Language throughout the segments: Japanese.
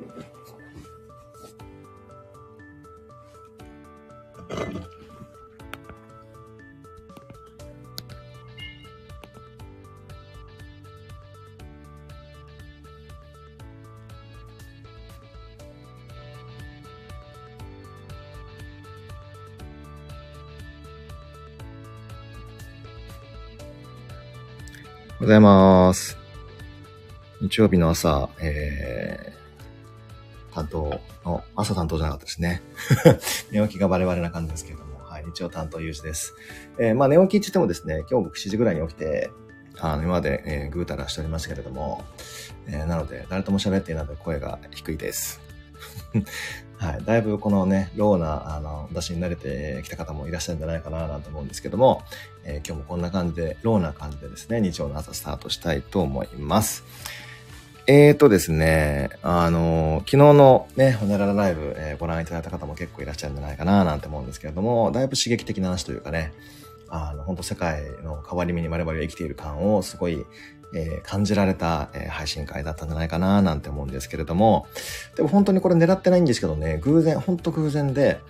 おはようございます。日曜日の朝、え、担当の、朝担当じゃなかったですね。寝起きがバレバレな感じですけれども、はい、日曜担当有事です。えー、まあ寝起きって言ってもですね、今日僕7時ぐらいに起きて、あの、今まで、えー、ぐうたらしておりましたけれども、えー、なので、誰とも喋っていないので声が低いです。はい。だいぶこのね、ローな、あの、出しに慣れてきた方もいらっしゃるんじゃないかななんて思うんですけども、えー、今日もこんな感じで、ローな感じでですね、日曜の朝スタートしたいと思います。えーとですね、あの、昨日のね、ホネララライブ、えー、ご覧いただいた方も結構いらっしゃるんじゃないかななんて思うんですけれども、だいぶ刺激的な話というかね、あの、本当世界の変わり目に我々が生きている感をすごい、えー、感じられた、えー、配信会だったんじゃないかななんて思うんですけれども、でも本当にこれ狙ってないんですけどね、偶然、本当偶然で、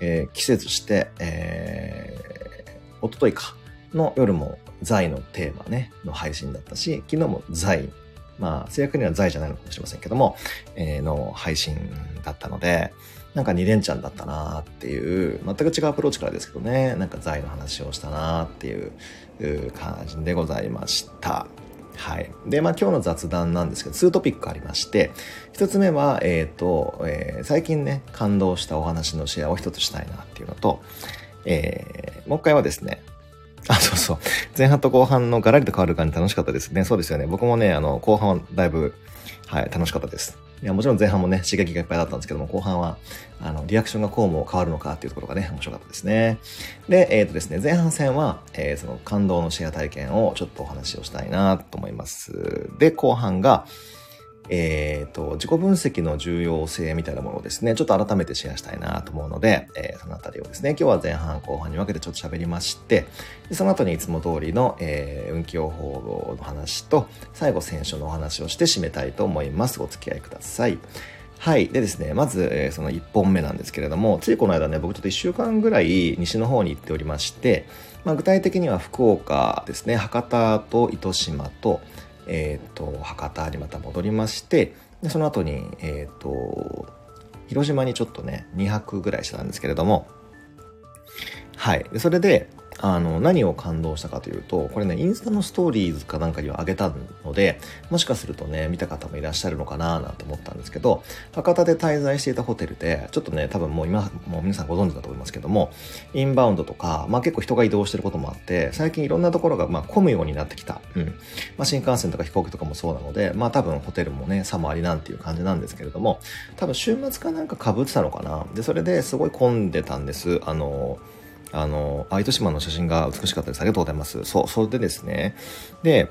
えー、季節して、えー、おとといか、の夜も財のテーマね、の配信だったし、昨日も財、まあ、正確には財じゃないのかもしれませんけども、えー、の配信だったので、なんか2連チャンだったなっていう、全く違うアプローチからですけどね、なんか財の話をしたなっていう感じでございました。はい。で、まあ今日の雑談なんですけど、2トピックありまして、1つ目は、えっ、ー、と、えー、最近ね、感動したお話のシェアを1つしたいなっていうのと、えー、もう一回はですね、あ、そうそう。前半と後半のガラリと変わる感じ楽しかったですね。そうですよね。僕もね、あの、後半はだいぶ、はい、楽しかったです。いや、もちろん前半もね、刺激がいっぱいだったんですけども、後半は、あの、リアクションがこうも変わるのかっていうところがね、面白かったですね。で、えっ、ー、とですね、前半戦は、えー、その感動のシェア体験をちょっとお話をしたいなと思います。で、後半が、えっ、ー、と、自己分析の重要性みたいなものをですね、ちょっと改めてシェアしたいなと思うので、えー、そのあたりをですね、今日は前半後半に分けてちょっと喋りまして、でその後にいつも通りの、えー、運気予報の話と、最後選手のお話をして締めたいと思います。お付き合いください。はい。でですね、まず、えー、その1本目なんですけれども、ついこの間ね、僕ちょっと1週間ぐらい西の方に行っておりまして、まあ、具体的には福岡ですね、博多と糸島と、え、ー、と、博多にまた戻りまして、でその後に、えっ、ー、と、広島にちょっとね、2泊ぐらいしてたんですけれども、はい。それで、あの、何を感動したかというと、これね、インスタのストーリーズかなんかには上げたので、もしかするとね、見た方もいらっしゃるのかななんて思ったんですけど、博多で滞在していたホテルで、ちょっとね、多分もう今、もう皆さんご存知だと思いますけども、インバウンドとか、まあ結構人が移動してることもあって、最近いろんなところがまあ混むようになってきた。うん。まあ新幹線とか飛行機とかもそうなので、まあ多分ホテルもね、さもありなんていう感じなんですけれども、多分週末かなんか被ってたのかな。で、それですごい混んでたんです。あの、あの、あ、糸島の写真が美しかったです。ありがとうございます。そう、それでですね。で、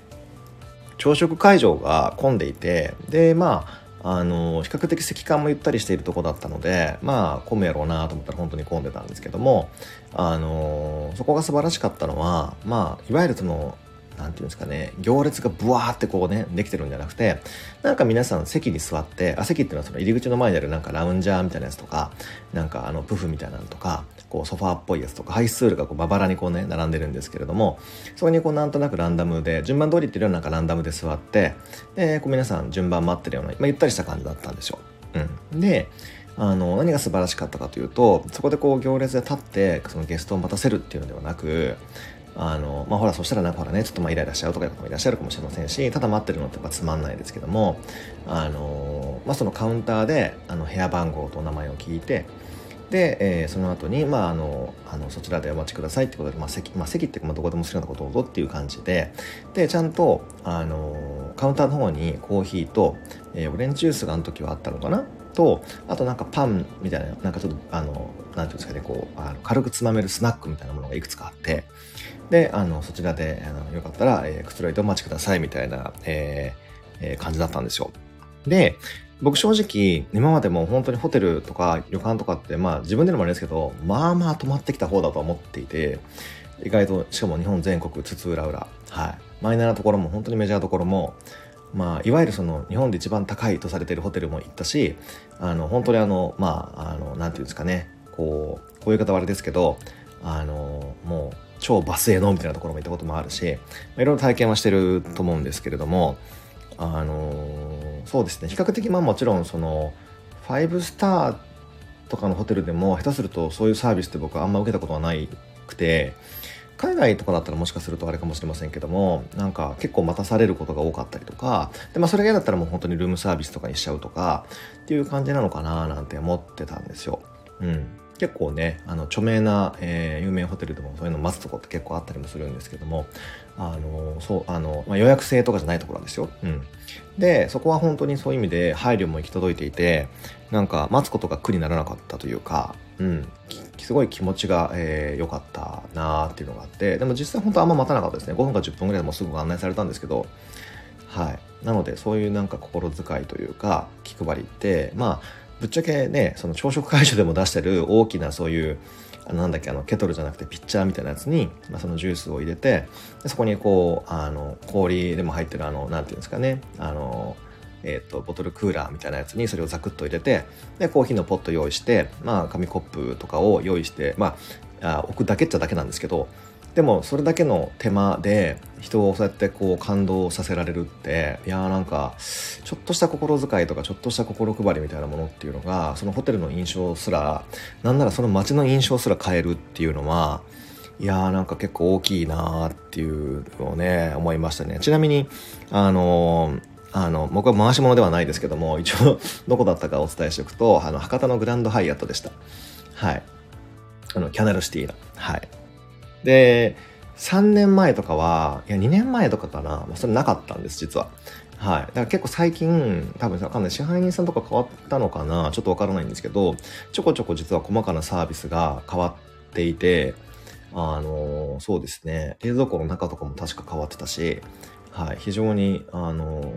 朝食会場が混んでいて、で、まあ、あの、比較的席間もゆったりしているとこだったので、まあ、混むやろうなと思ったら本当に混んでたんですけども、あの、そこが素晴らしかったのは、まあ、いわゆるその、なんていうんですかね、行列がブワーってこうね、できてるんじゃなくて、なんか皆さん席に座って、あ、席っていうのはその入り口の前にあるなんかラウンジャーみたいなやつとか、なんかあの、プフみたいなのとか、こうソファーっぽいやつとか、ハイスールがこうまばらにこうね、並んでるんですけれども、そこにこうなんとなくランダムで、順番通りっていうようななんかランダムで座って、で、こう皆さん順番待ってるような、まあ、ゆったりした感じだったんですよ。うん。で、あの、何が素晴らしかったかというと、そこでこう行列で立って、そのゲストを待たせるっていうのではなく、あの、まあ、ほら、そしたらなんかほらね、ちょっとまあイライラしちゃうとかいう方もいらっしゃるかもしれませんし、ただ待ってるのってやっぱつまんないですけども、あの、まあ、そのカウンターで、あの、部屋番号とお名前を聞いて、で、えー、その後に、まあ、あの、あのそちらでお待ちくださいってことで、まあ、席、まあ、席って、まあ、どこでも好きなことをどうぞっていう感じで、で、ちゃんと、あの、カウンターの方にコーヒーと、えー、オレンジジュースがあの時はあったのかな？と、あとなんかパンみたいな、なんかちょっと、あの、なんていうんですかね、こう、あの軽くつまめるスナックみたいなものがいくつかあって、で、あの、そちらで、あのよかったら、えー、くつろいでお待ちくださいみたいな、えーえー、感じだったんですよ。で、僕正直、今までも本当にホテルとか旅館とかって、まあ自分でもあれですけど、まあまあ泊まってきた方だと思っていて、意外と、しかも日本全国津々浦々、はい。マイナーなところも本当にメジャーなところも、まあ、いわゆるその日本で一番高いとされているホテルも行ったし、あの、本当にあの、まあ、あの、なんていうんですかね、こう、こういう方はあれですけど、あの、もう、超バスへのみたいなところも行ったこともあるし、まあ、いろいろ体験はしてると思うんですけれども、あのそうですね比較的まあもちろんその5スターとかのホテルでも下手するとそういうサービスって僕はあんま受けたことはないくて海外とかだったらもしかするとあれかもしれませんけどもなんか結構待たされることが多かったりとかで、まあ、それが嫌だったらもう本当にルームサービスとかにしちゃうとかっていう感じなのかななんて思ってたんですよ。うん結構ねあの著名な、えー、有名ホテルでもそういうの待つとこって結構あったりもするんですけどもあのそうあの、まあ、予約制とかじゃないところなんですよ、うん、でそこは本当にそういう意味で配慮も行き届いていてなんか待つことが苦にならなかったというか、うん、すごい気持ちが良、えー、かったなーっていうのがあってでも実際本当あんま待たなかったですね。5分か10分ぐらいでもすぐ案内されたんですけど。はい。なのでそういうなんか心遣いというか気配りってまあぶっちゃけねその朝食会場でも出してる大きなそういうなんだっけあのケトルじゃなくてピッチャーみたいなやつに、まあ、そのジュースを入れてそこにこうあの氷でも入ってるあのなんていうんですかねあのえーと、ボトルクーラーみたいなやつにそれをザクッと入れてでコーヒーのポット用意して、まあ、紙コップとかを用意して、まあ、あ置くだけっちゃだけなんですけどでもそれだけの手間で人をそうやってこう感動させられるっていやーなんかちょっとした心遣いとかちょっとした心配りみたいなものっていうのがそのホテルの印象すらなんならその街の印象すら変えるっていうのはいやーなんか結構大きいなーっていうのをね思いましたね。ちなみにあのーあの僕は回し物ではないですけども一応 どこだったかお伝えしておくとあの博多のグランドハイアットでした。はい。あのキャナルシティの。はい。で、3年前とかは、いや、2年前とかかな、まあ、それなかったんです、実は。はい。だから結構最近、多分わかんない。支配人さんとか変わったのかなちょっとわからないんですけど、ちょこちょこ実は細かなサービスが変わっていて、あの、そうですね。冷蔵庫の中とかも確か変わってたし、はい。非常に、あの、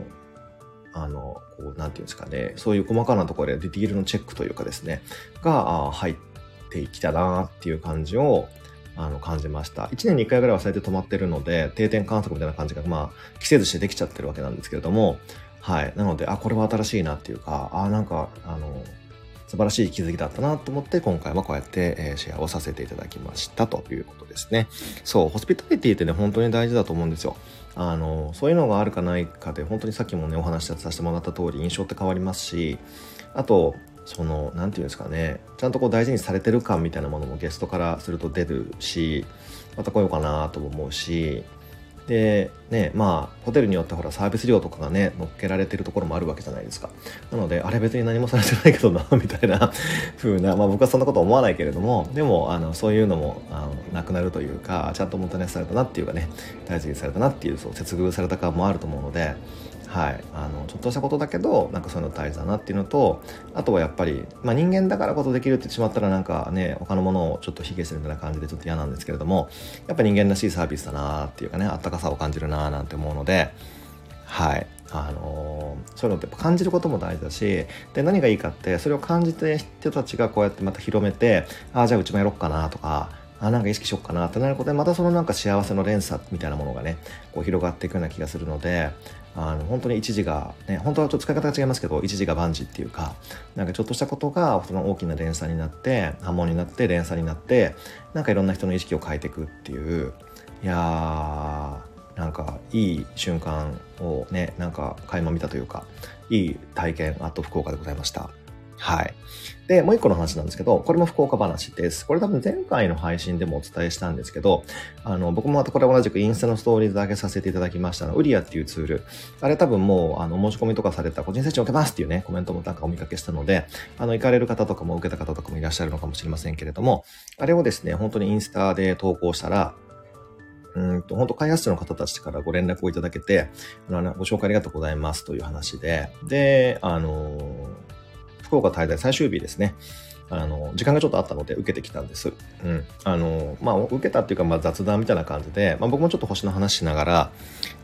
あの、こう、なんていうんですかね。そういう細かなところでディティールのチェックというかですね、が入ってきたなっていう感じを、あの感じました。1年に1回ぐらいはそうやって止まってるので、定点観測みたいな感じが、まあ、季節してできちゃってるわけなんですけれども、はい。なので、あ、これは新しいなっていうか、あ、なんか、あの、素晴らしい気づきだったなと思って、今回はこうやって、え、シェアをさせていただきましたということですね。そう、ホスピタリティってね、本当に大事だと思うんですよ。あの、そういうのがあるかないかで、本当にさっきもね、お話しさせてもらった通り、印象って変わりますし、あと、その何て言うんですかねちゃんとこう大事にされてる感みたいなものもゲストからすると出るしまた来ようかなとも思うしでねまあホテルによってほらサービス料とかがね乗っけられてるところもあるわけじゃないですか。なのであれ別に何もされてないけどなみたいな風なまあ僕はそんなこと思わないけれどもでもあのそういうのもあのなくなるというかちゃんともたねされたなっていうかね大事にされたなっていうそう接遇された感もあると思うのではい、あのちょっとしたことだけどなんかそういうの大事だなっていうのとあとはやっぱり、まあ、人間だからこそできるって言ってしまったらなんかね他のものをちょっと卑下するみたいな感じでちょっと嫌なんですけれどもやっぱ人間らしいサービスだなっていうかねあったかさを感じるななんて思うのではい。あのー、そういうのって感じることも大事だしで何がいいかってそれを感じて人たちがこうやってまた広めてああじゃあうちもやろっかなとかあなんか意識しよっかなってなることでまたそのなんか幸せの連鎖みたいなものがねこう広がっていくような気がするのであの本当に一時が、ね、本当はちょっと使い方が違いますけど一時が万事っていうかなんかちょっとしたことがその大きな連鎖になって波紋になって連鎖になってなんかいろんな人の意識を変えていくっていういやーなんかいい瞬間をねなんか垣間見たというかいい体験あと福岡でございました。はい。で、もう一個の話なんですけど、これも福岡話です。これ多分前回の配信でもお伝えしたんですけど、あの、僕もまたこれ同じくインスタのストーリーズ上げさせていただきましたウリアっていうツール。あれ多分もう、あの、申し込みとかされた個人接種を受けますっていうね、コメントもなんかお見かけしたので、あの、行かれる方とかも受けた方とかもいらっしゃるのかもしれませんけれども、あれをですね、本当にインスタで投稿したら、うんと、本当開発者の方たちからご連絡をいただけて、あの、ご紹介ありがとうございますという話で、で、あの福岡滞在最終日ですね。あの、時間がちょっとあったので受けてきたんです。うん。あの、まあ、受けたっていうか、まあ、雑談みたいな感じで、まあ、僕もちょっと星の話しながら、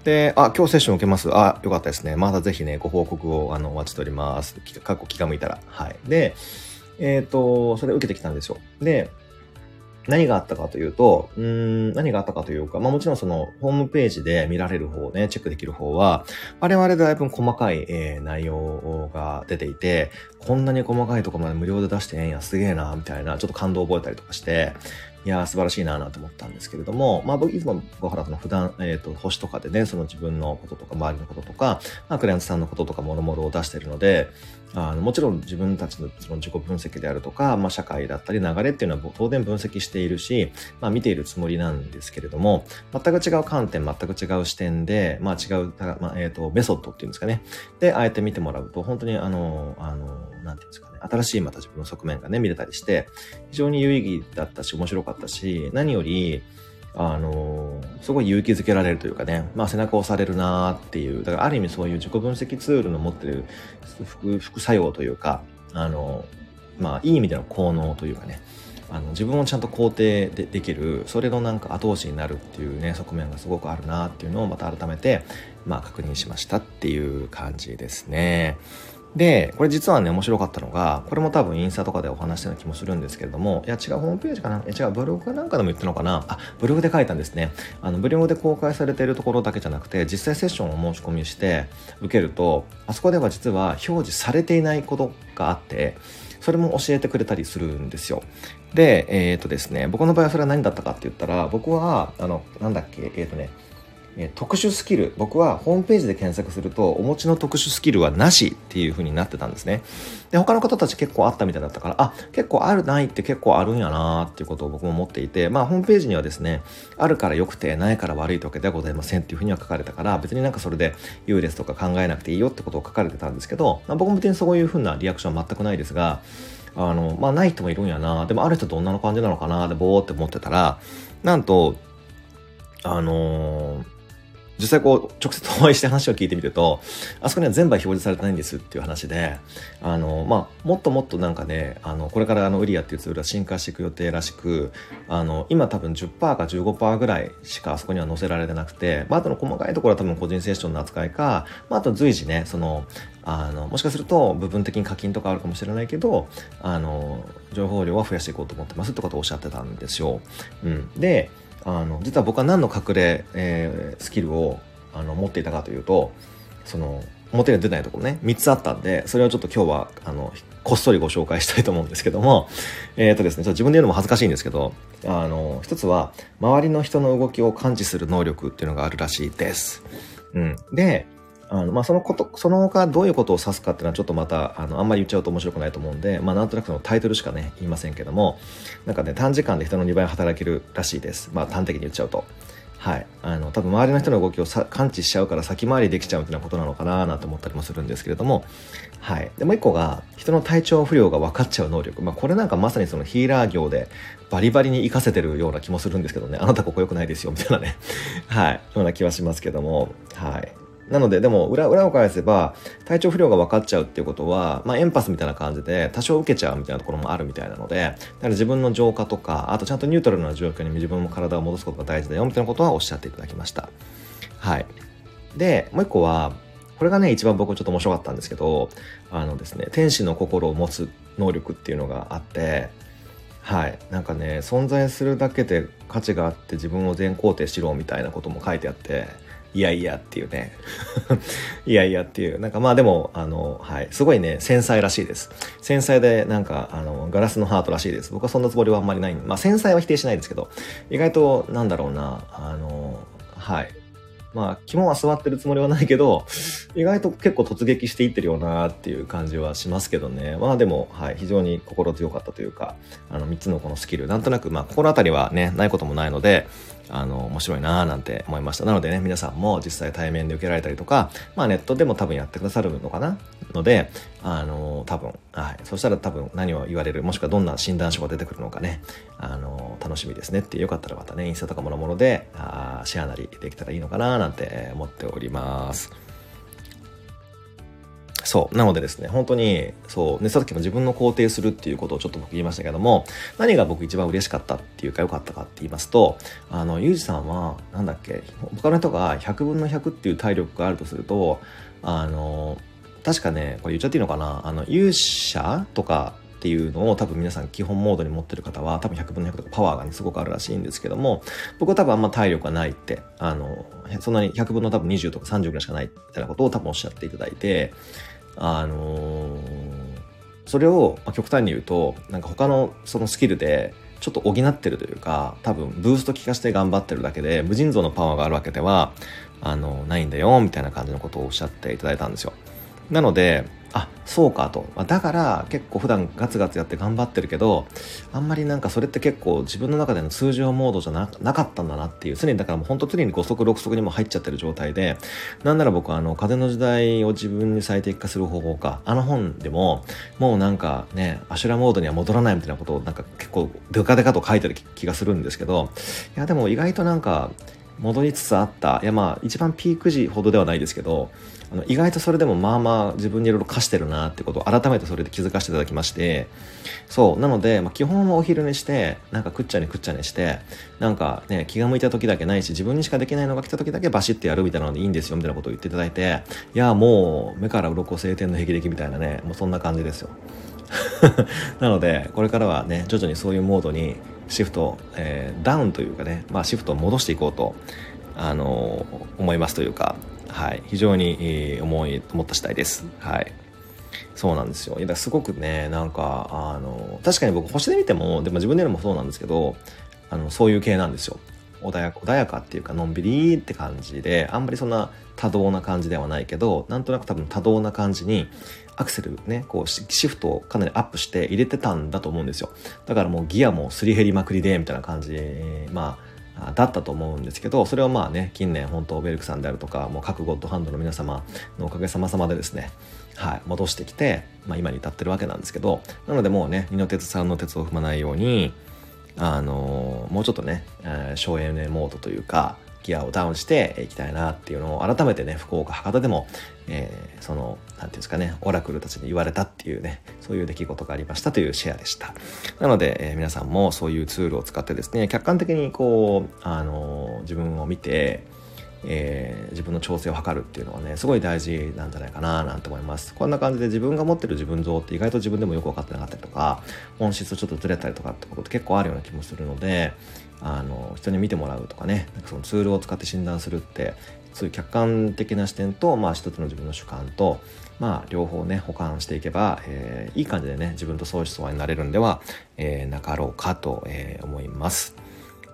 で、あ、今日セッション受けます。あ、よかったですね。またぜひね、ご報告を、あの、お待ちしております。かっこ気が向いたら。はい。で、えっ、ー、と、それ受けてきたんですよ。で、何があったかというと、うん、何があったかというか、まあもちろんその、ホームページで見られる方ね、チェックできる方は、我々だいぶ細かい、えー、内容が出ていて、こんなに細かいとこまで無料で出してええんや、すげえな、みたいな、ちょっと感動を覚えたりとかして、いやー素晴らしいなーと思ったんですけれども、まあ僕いつも小原さんの普段、えっ、ー、と、星とかでね、その自分のこととか周りのこととか、まあクライアントさんのこととかもろもろを出しているので、あのもちろん自分たちのその自己分析であるとか、まあ、社会だったり流れっていうのは当然分析しているし、まあ、見ているつもりなんですけれども全く違う観点全く違う視点で、まあ、違う、まあえーと、メソッドっていうんですかね。であえて見てもらうと本当にあのあのなんていうんですかね。新しいまた自分の側面がね見れたりして非常に有意義だったし面白かったし何よりあのすごい勇気づけられるというかね、まあ背中を押されるなーっていう、だからある意味そういう自己分析ツールの持ってる副副作用というか、あのまあいい意味での効能というかね、あの自分をちゃんと肯定でできるそれのなんか後押しになるっていうね側面がすごくあるなっていうのをまた改めてまあ確認しましたっていう感じですね。で、これ実はね、面白かったのが、これも多分インスタとかでお話したような気もするんですけれども、いや違うホームページかな？いや違うブログなんかでも言ったのかな？あ、ブログで書いたんですね。あの、ブログで公開されているところだけじゃなくて、実際セッションを申し込みして受けると、あそこでは実は表示されていないことがあって、それも教えてくれたりするんですよ。で、えっ、とですね、僕の場合はそれは何だったかって言ったら、僕は、あの、なんだっけ、えっ、とね、え特殊スキル僕はホームページで検索するとお持ちの特殊スキルはなしっていう風になってたんですね。で他の方たち結構あったみたいだったからあ結構あるないって結構あるんやなーっていうことを僕も思っていてまあホームページにはですねあるから良くてないから悪いってわけではございませんっていう風には書かれたから別になんかそれで優劣とか考えなくていいよってことを書かれてたんですけど、まあ、僕も別にそういう風なリアクションは全くないですがあのまあない人もいるんやなでもある人どんな感じなのかなでぼーって思ってたらなんとあのー実際こう、直接お会いして話を聞いてみると、あそこには全部は表示されてないんですっていう話で、あの、まあ、もっともっとなんかね、あの、これからあの、ウリアっていうツールは進化していく予定らしく、あの、今多分10%か15%ぐらいしかあそこには載せられてなくて、まあ、あとの細かいところは多分個人セッションの扱いか、まあ、あと随時ね、その、あの、もしかすると部分的に課金とかあるかもしれないけど、あの、情報量は増やしていこうと思ってますってことをおっしゃってたんですよ。うん。で、あの実は僕は何の隠れ、えー、スキルをあの持っていたかというとその表に出ないところね3つあったんでそれをちょっと今日はあのこっそりご紹介したいと思うんですけども えっ、ー、とですねちょっと自分で言うのも恥ずかしいんですけどあの一つは周りの人の動きを感知する能力っていうのがあるらしいです。うん、であの、まあ、そのこと、その他どういうことを指すかっていうのはちょっとまた、あの、あんまり言っちゃうと面白くないと思うんで、まあ、なんとなくそのタイトルしかね、言いませんけども、なんかね、短時間で人の2倍働けるらしいです。まあ、端的に言っちゃうと。はい。あの、多分周りの人の動きを感知しちゃうから先回りできちゃうみたいなことなのかななんて思ったりもするんですけれども、はい。で、もう一個が、人の体調不良が分かっちゃう能力。まあ、これなんかまさにそのヒーラー業でバリバリに活かせてるような気もするんですけどね、あなたここ良くないですよ、みたいなね、はい。ような気はしますけども、はい。なので、でも裏、裏を返せば、体調不良が分かっちゃうっていうことは、まあ、エンパスみたいな感じで、多少受けちゃうみたいなところもあるみたいなので、だから自分の浄化とか、あとちゃんとニュートラルな状況に自分の体を戻すことが大事だよ、みたいなことはおっしゃっていただきました。はい。で、もう一個は、これがね、一番僕ちょっと面白かったんですけど、あのですね、天使の心を持つ能力っていうのがあって、はい。なんかね、存在するだけで価値があって自分を全肯定しろみたいなことも書いてあって、いやいやっていうね。いやいやっていう。なんかまあでも、あの、はい。すごいね、繊細らしいです。繊細で、なんか、あの、ガラスのハートらしいです。僕はそんなつもりはあんまりない。まあ繊細は否定しないですけど、意外と、なんだろうな、あの、はい。まあ、肝は座ってるつもりはないけど、意外と結構突撃していってるよなっていう感じはしますけどね。まあでも、はい、非常に心強かったというか、あの、3つのこのスキル、なんとなく、まあ、心当たりはね、ないこともないので、あの、面白いなぁなんて思いました。なのでね、皆さんも実際対面で受けられたりとか、まあネットでも多分やってくださるのかな？ので、あの、多分、はい。そしたら多分何を言われる、もしくはどんな診断書が出てくるのかね、あの、楽しみですねってよかったらまたね、インスタとかもろもので、あシェアなりできたらいいのかななんて思っております。そう。なのでですね、本当に、そう、ね、さっきも自分の肯定するっていうことをちょっと僕言いましたけども、何が僕一番嬉しかったっていうか良かったかって言いますと、あの、ゆうじさんは、なんだっけ、他の人が100分の100っていう体力があるとすると、あの、確かね、これ言っちゃっていいのかなあの、勇者とかっていうのを多分皆さん基本モードに持ってる方は多分100分の100とかパワーが、ね、すごくあるらしいんですけども僕は多分あんま体力がないってあのそんなに100分の多分20とか30ぐらいしかないみたいなことを多分おっしゃっていただいてあのー、それを、極端に言うとなんか他のそのスキルでちょっと補ってるというか多分ブースト効かして頑張ってるだけで無尽蔵のパワーがあるわけではあのないんだよみたいな感じのことをおっしゃっていただいたんですよ。なのであそうかと、だから結構普段ガツガツやって頑張ってるけどあんまりなんかそれって結構自分の中での通常モードじゃなかったんだなっていう常にだからもう本当常に5速6速にも入っちゃってる状態でなんなら僕あの風の時代を自分に最適化する方法かあの本でももうなんかねアシュラモードには戻らないみたいなことをなんか結構デカデカと書いてる気がするんですけどいやでも意外となんか戻りつつあったいやまあ一番ピーク時ほどではないですけどあの意外とそれでもまあまあ自分にいろいろ課してるなってことを改めてそれで気づかせていただきましてそうなので、まあ、基本はお昼寝してなんかくっちゃにくっちゃにしてなんかね気が向いた時だけないし自分にしかできないのが来た時だけバシッてやるみたいなのでいいんですよみたいなことを言っていただいていやもう目から鱗晴天の霹靂みたいなねもうそんな感じですよ。なのでこれからはね徐々にそういうモードにシフト、えー、ダウンというかね、まあ、シフトを戻していこうと、あのー、思いますというかはい、非常に、えー、思い思った次第です。はい。そうなんですよ。いやすごくね、なんか、あの、確かに僕星で見ても、でも自分で言うのもそうなんですけど、あの、そういう系なんですよ。穏やか、穏やかっていうか、のんびりって感じで、あんまりそんな多動な感じではないけど、なんとなく多分多動な感じに、アクセルね、こうシフトをかなりアップして入れてたんだと思うんですよ。だからもうギアもすり減りまくりで、みたいな感じ、まあ、だったと思うんですけどそれをまあね近年本当ベルクさんであるとかもう各ゴッドハンドの皆様のおかげさまさまでですねはい戻してきて、まあ、今に至ってるわけなんですけどなのでもうね二の鉄三の鉄を踏まないようにあのー、もうちょっとね、えー、省エネモードというかギアをダウンしていきたいなっていうのを改めてね福岡博多でも、えー、その何て言うんですかねオラクルたちに言われたっていうねそういう出来事がありましたというシェアでした。なので、えー、皆さんもそういうツールを使ってですね客観的にこうあのー、自分を見てえー、自分の調整を図るっていうのはねすごい大事なんじゃないかななんて思いますこんな感じで自分が持ってる自分像って意外と自分でもよく分かってなかったりとか本質ちょっとずれたりとかってことって結構あるような気もするのであの人に見てもらうとかねなんかそのツールを使って診断するってそういう客観的な視点と、まあ、一つの自分の主観と、まあ、両方ね保管していけば、えー、いい感じでね自分と相思相愛になれるんでは、えー、なかろうかと、えー、思います。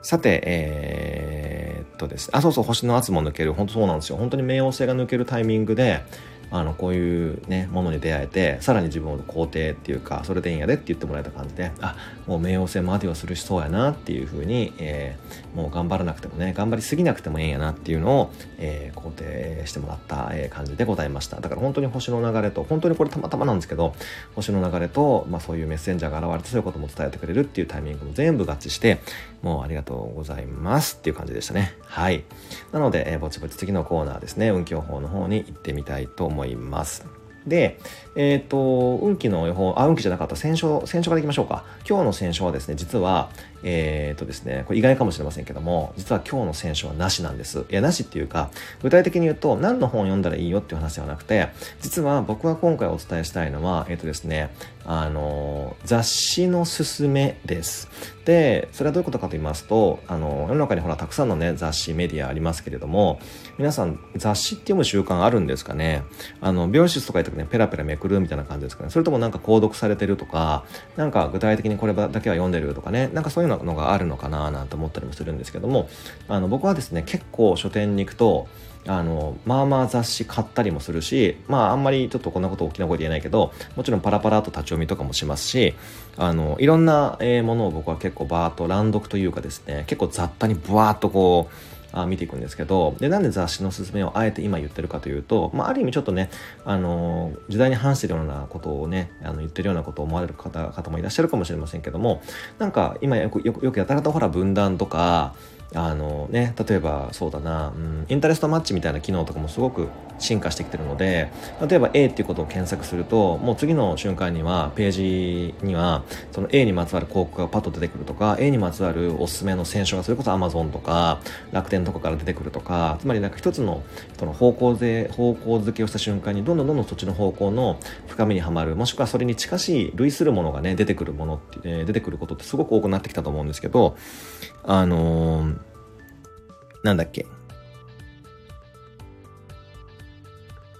さて、えー、っとですね、あ、そうそう、星の圧も抜ける。本当そうなんですよ。本当に冥王星が抜けるタイミングで、あのこういうねものに出会えてさらに自分を肯定っていうかそれでいいんやでって言ってもらえた感じであもう冥王星まではするしそうやなっていうふうに、えー、もう頑張らなくてもね頑張りすぎなくてもいいんやなっていうのを、えー、肯定してもらった、え感じでございました。だから本当に星の流れと本当にこれたまたまなんですけど星の流れと、まあ、そういうメッセンジャーが現れてそういうことも伝えてくれるっていうタイミングも全部合致してもうありがとうございますっていう感じでしたね。はい。なので、えー、ぼちぼち次のコーナーですね運気予報の方に行ってみたいと思います。思います。で、えっ、ー、と、運気の予報、あ、運気じゃなかった、戦勝、戦勝からいきましょうか。今日の戦勝はですね、実は、えっ、ー、とですね、これ意外かもしれませんけども、実は今日の選手はなしなんです。いや、なしっていうか、具体的に言うと、何の本を読んだらいいよっていう話ではなくて、実は僕は今回お伝えしたいのは、えっ、ー、とですね、あの、雑誌のすすめです。で、それはどういうことかと言いますと、あの、世の中にほら、たくさんのね、雑誌、メディアありますけれども、皆さん、雑誌って読む習慣あるんですかね？あの、美容室とか行った時ね、ペラペラめくるみたいな感じですかね？それともなんか購読されてるとか、なんか具体的にこれだけは読んでるとかね、なんかそういうのがあるのかななんて思ったりもするんですけどもあの僕はですね結構書店に行くとあのまあまあ雑誌買ったりもするしまああんまりちょっとこんなこと大きな声で言えないけどもちろんパラパラと立ち読みとかもしますしあのいろんな、ものを僕は結構バーッと乱読というかですね結構雑多にブワーッとこうあ見ていくんですけどでなんで雑誌のすすめをあえて今言ってるかというと、まあ、ある意味ちょっとね、あの時代に反してるようなことをねあの言ってるようなことを思われる方方もいらっしゃるかもしれませんけどもなんか今よくよくよくやたらとほら分断とかあのね、例えばそうだな、うん、インタレストマッチみたいな機能とかもすごく進化してきてるので、例えば A っていうことを検索すると、もう次の瞬間には、ページには、その A にまつわる広告がパッと出てくるとか、A にまつわるおすすめの選手がそれこそ Amazon とか、楽天とかから出てくるとか、つまりなんか一つのその方向で、方向付けをした瞬間に、どんどんどんどんそっちの方向の深みにはまる、もしくはそれに近しい類するものがね、出てくるものって、出てくることってすごく多くなってきたと思うんですけど、あのー、なんだっけ。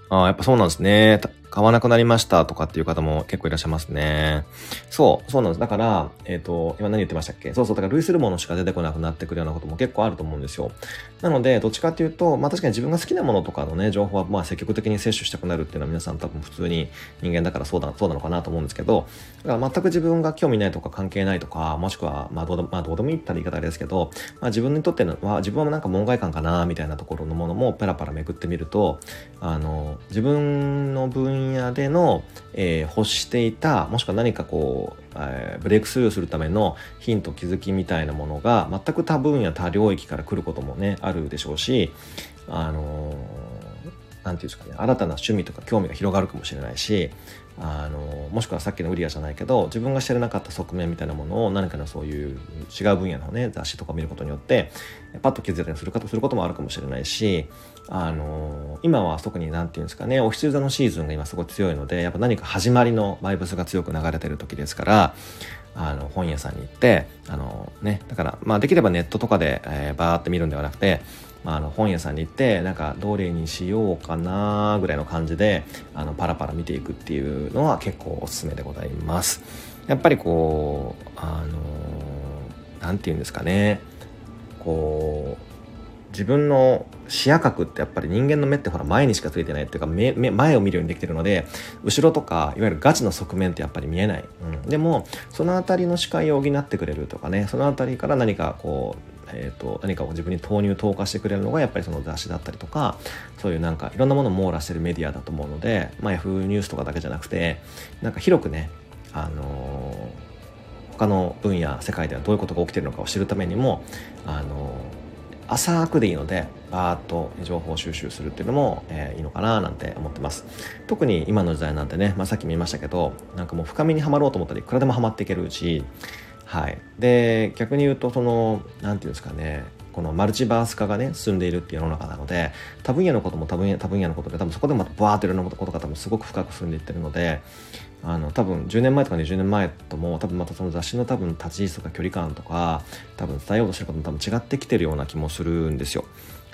ああ、やっぱそうなんですね。買わなくなりましたとかっていう方も結構いらっしゃいますね。そう、そうなんです。だから、えっ、ー、と、今何言ってましたっけ？そうそう、だから類するものしか出てこなくなってくるようなことも結構あると思うんですよ。なので、どっちかっていうと、まあ確かに自分が好きなものとかのね、情報はまあ積極的に摂取したくなるっていうのは皆さん多分普通に人間だからそうだ、そうなのかなと思うんですけど、だから全く自分が興味ないとか関係ないとか、もしくは、まあどうでも、まあどうでもいいって言い方あれですけど、まあ自分にとっては、自分はなんか門外観かな、みたいなところのものもペラパラめくってみると、あの、自分の分野でのえー、欲していたもしくは何かこう、えー、ブレイクスルーするためのヒント気づきみたいなものが全く多分野多領域から来ることもねあるでしょうしあの何、て言うんですかね新たな趣味とか興味が広がるかもしれないしあのもしくはさっきのウリアじゃないけど自分が知らなかった側面みたいなものを何かのそういう違う分野のね雑誌とかを見ることによってパッと気づいたりするかとすることもあるかもしれないしあの今は特に何て言うんですかねお羊座のシーズンが今すごい強いのでやっぱ何か始まりのバイブスが強く流れてる時ですからあの本屋さんに行ってあのねだからまあできればネットとかで、えー、バーって見るんではなくてあ、あの本屋さんに行ってなんかどれにしようかなぐらいの感じであのパラパラ見ていくっていうのは結構おすすめでございます。やっぱりこうあの何て言うんですかね。こう自分の視野角ってやっぱり人間の目ってほら前にしかついてないっていうか目前を見るようにできてるので後ろとかいわゆるガチの側面ってやっぱり見えない、うん、でもその辺りの視界を補ってくれるとかねその辺りから何かこうえーと、何かを自分に投入投下してくれるのがやっぱりその雑誌だったりとかそういうなんかいろんなものを網羅してるメディアだと思うので、まあ、Yahoo! ニュースとかだけじゃなくてなんか広くね、あのー、他の分野世界ではどういうことが起きてるのかを知るためにも、あのー、浅くでいいのでバーッと情報収集するっていうのも、えー、いいのかななんて思ってます。特に今の時代なんてね、まあ、さっきも言いましたけどなんかもう深みにはまろうと思ったらいくらでもはまっていけるしはい、で逆に言うとその何て言うんですかねこのマルチバース化がね進んでいるっていう世の中なので多分野のことも多分野多分野のことで多分そこでもバーっていろんなことが多分すごく深く進んでいってるのであの多分10年前とか20年前とも多分またその雑誌の多分立ち位置とか距離感とか多分伝えようとしてることも多分違ってきてるような気もするんですよ。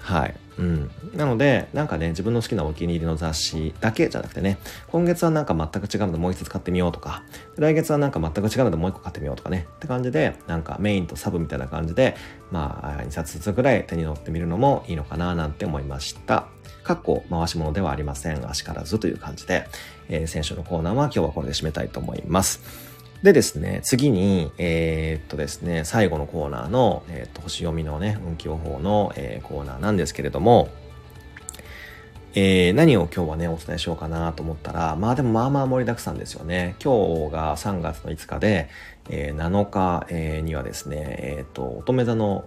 はい。うん。なので、なんかね、自分の好きなお気に入りの雑誌だけじゃなくてね、今月はなんか全く違うのでもう一つ買ってみようとか、来月はなんか全く違うのでもう一個買ってみようとかね、って感じで、なんかメインとサブみたいな感じで、まあ、2冊ずつぐらい手に乗ってみるのもいいのかななんて思いました。かっこ回し物ではありません。あしからずという感じで、えー、先週のコーナーは今日はこれで締めたいと思います。でですね、次に、えー、っとですね、最後のコーナーの、えー、っと、星読みのね、運気予報の、えー、コーナーなんですけれども、えー、何を今日はね、お伝えしようかなと思ったら、まあでもまあまあ盛りだくさんですよね。今日が3月の5日で、えー、7日、えー、にはですね、えっ、と、乙女座の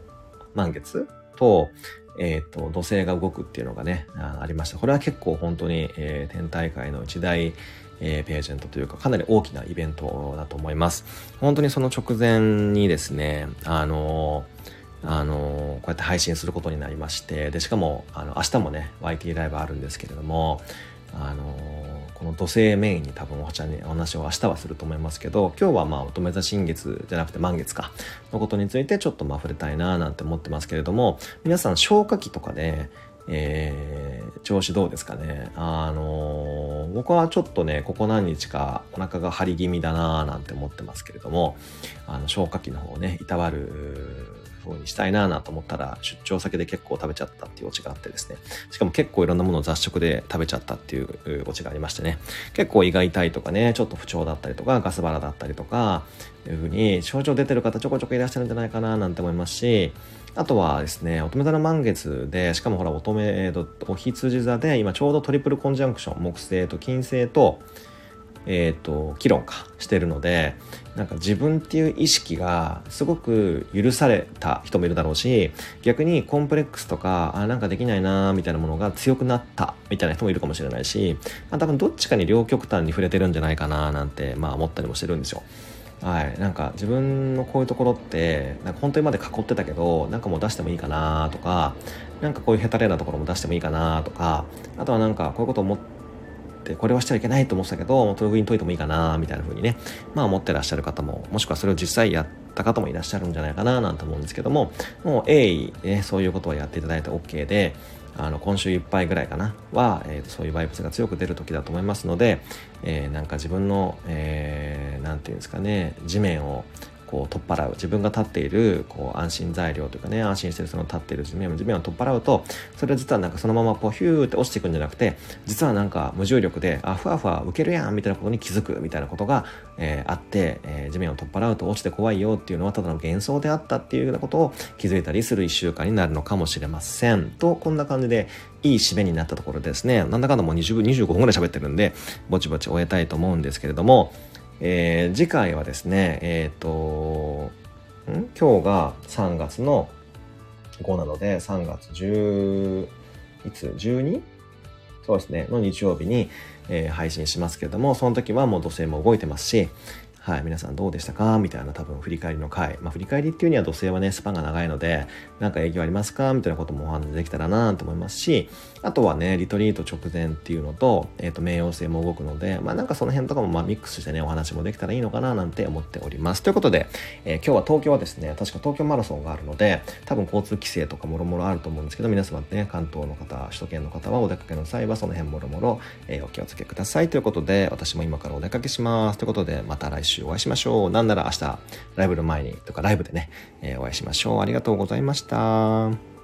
満月と、えっ、と、土星が動くっていうのがねあ、ありました。これは結構本当に、えー、天体界の一大、えー、ページェントというか、かなり大きなイベントだと思います。本当にその直前にですね、あのー、あのー、こうやって配信することになりまして、で、しかも、あの、明日もね、YT ライブあるんですけれども、あのこの土星メインに多分お茶にお話を明日はすると思いますけど今日はまあ乙女座新月じゃなくて満月かのことについてちょっとまあ触れたいななんて思ってますけれども皆さん消化器とかで、えー、調子どうですかね？あのー、僕はちょっとね、ここ何日かお腹が張り気味だなーなんて思ってますけれども、あの、消化器の方をね、いたわる風にしたいななと思ったら、出張先で結構食べちゃったっていうオチがあってですね、しかも結構いろんなものを雑食で食べちゃったっていうオチがありましてね、結構胃が痛いとかね、ちょっと不調だったりとか、ガス腹だったりとか、いう風に症状出てる方ちょこちょこいらっしゃるんじゃないかななんて思いますし、あとはですね、乙女座の満月で、しかもほら、乙女、お羊座で、今ちょうどトリプルコンジャンクション、木星と金星と、えっ、と、議論かしてるので、なんか自分っていう意識がすごく許された人もいるだろうし、逆にコンプレックスとか、あ、なんかできないなみたいなものが強くなったみたいな人もいるかもしれないし、まあ多分どっちかに両極端に触れてるんじゃないかななんて、まあ思ったりもしてるんですよ。はい、なんか自分のこういうところってなんか本当にまで囲ってたけどなんかもう出してもいいかなとかなんかこういうヘタレなところも出してもいいかなとかあとはなんかこういうこと思ってこれはしちゃいけないと思ってたけどトログイン解いてもいいかなみたいな風にねまあ思ってらっしゃる方ももしくはそれを実際やった方もいらっしゃるんじゃないかななんて思うんですけどももう鋭意、ね、そういうことをやっていただいて OK であの今週いっぱいぐらいかなは、えー、そういうバイブスが強く出る時だと思いますので、えー、なんか自分の、えー、ていうんですかね地面をこう取っ払う自分が立っているこう安心材料というかね安心してるその立っている地面地面を取っ払うとそれは実はなんかそのままこうヒューって落ちていくんじゃなくて実はなんか無重力であふわふわ浮けるやんみたいなことに気づくみたいなことが、えー、あって、えー、地面を取っ払うと落ちて怖いよっていうのはただの幻想であったっていうようなことを気づいたりする1週間になるのかもしれません。とこんな感じでいい締めになったところですね。なんだかんだもう20 25分ぐらい喋ってるんでぼちぼち終えたいと思うんですけれどもえー、次回はですね、えっ、ー、と、ん？今日が3月の5なので、3月10、いつ ?12? そうですね、の日曜日に、えー、配信しますけれども、その時はもう土星も動いてますし、はい、皆さんどうでしたか？みたいな多分振り返りの回。まあ振り返りっていうには土星はね、スパンが長いので、なんか影響ありますか？みたいなこともお話できたらなと思いますし、あとはね、リトリート直前っていうのと、えっ、ー、と、冥王星も動くので、まあなんかその辺とかもまあミックスしてね、お話もできたらいいのかななんて思っております。ということで、えー、今日は東京はですね、確か東京マラソンがあるので、多分交通規制とかもろもろあると思うんですけど、皆様ね、関東の方、首都圏の方はお出かけの際はその辺もろもろ、えー、お気をつけくださいということで、私も今からお出かけします。ということで、また来週週お会いしましょう。なんなら明日、ライブの前にとかライブでね、えー、お会いしましょう。ありがとうございました。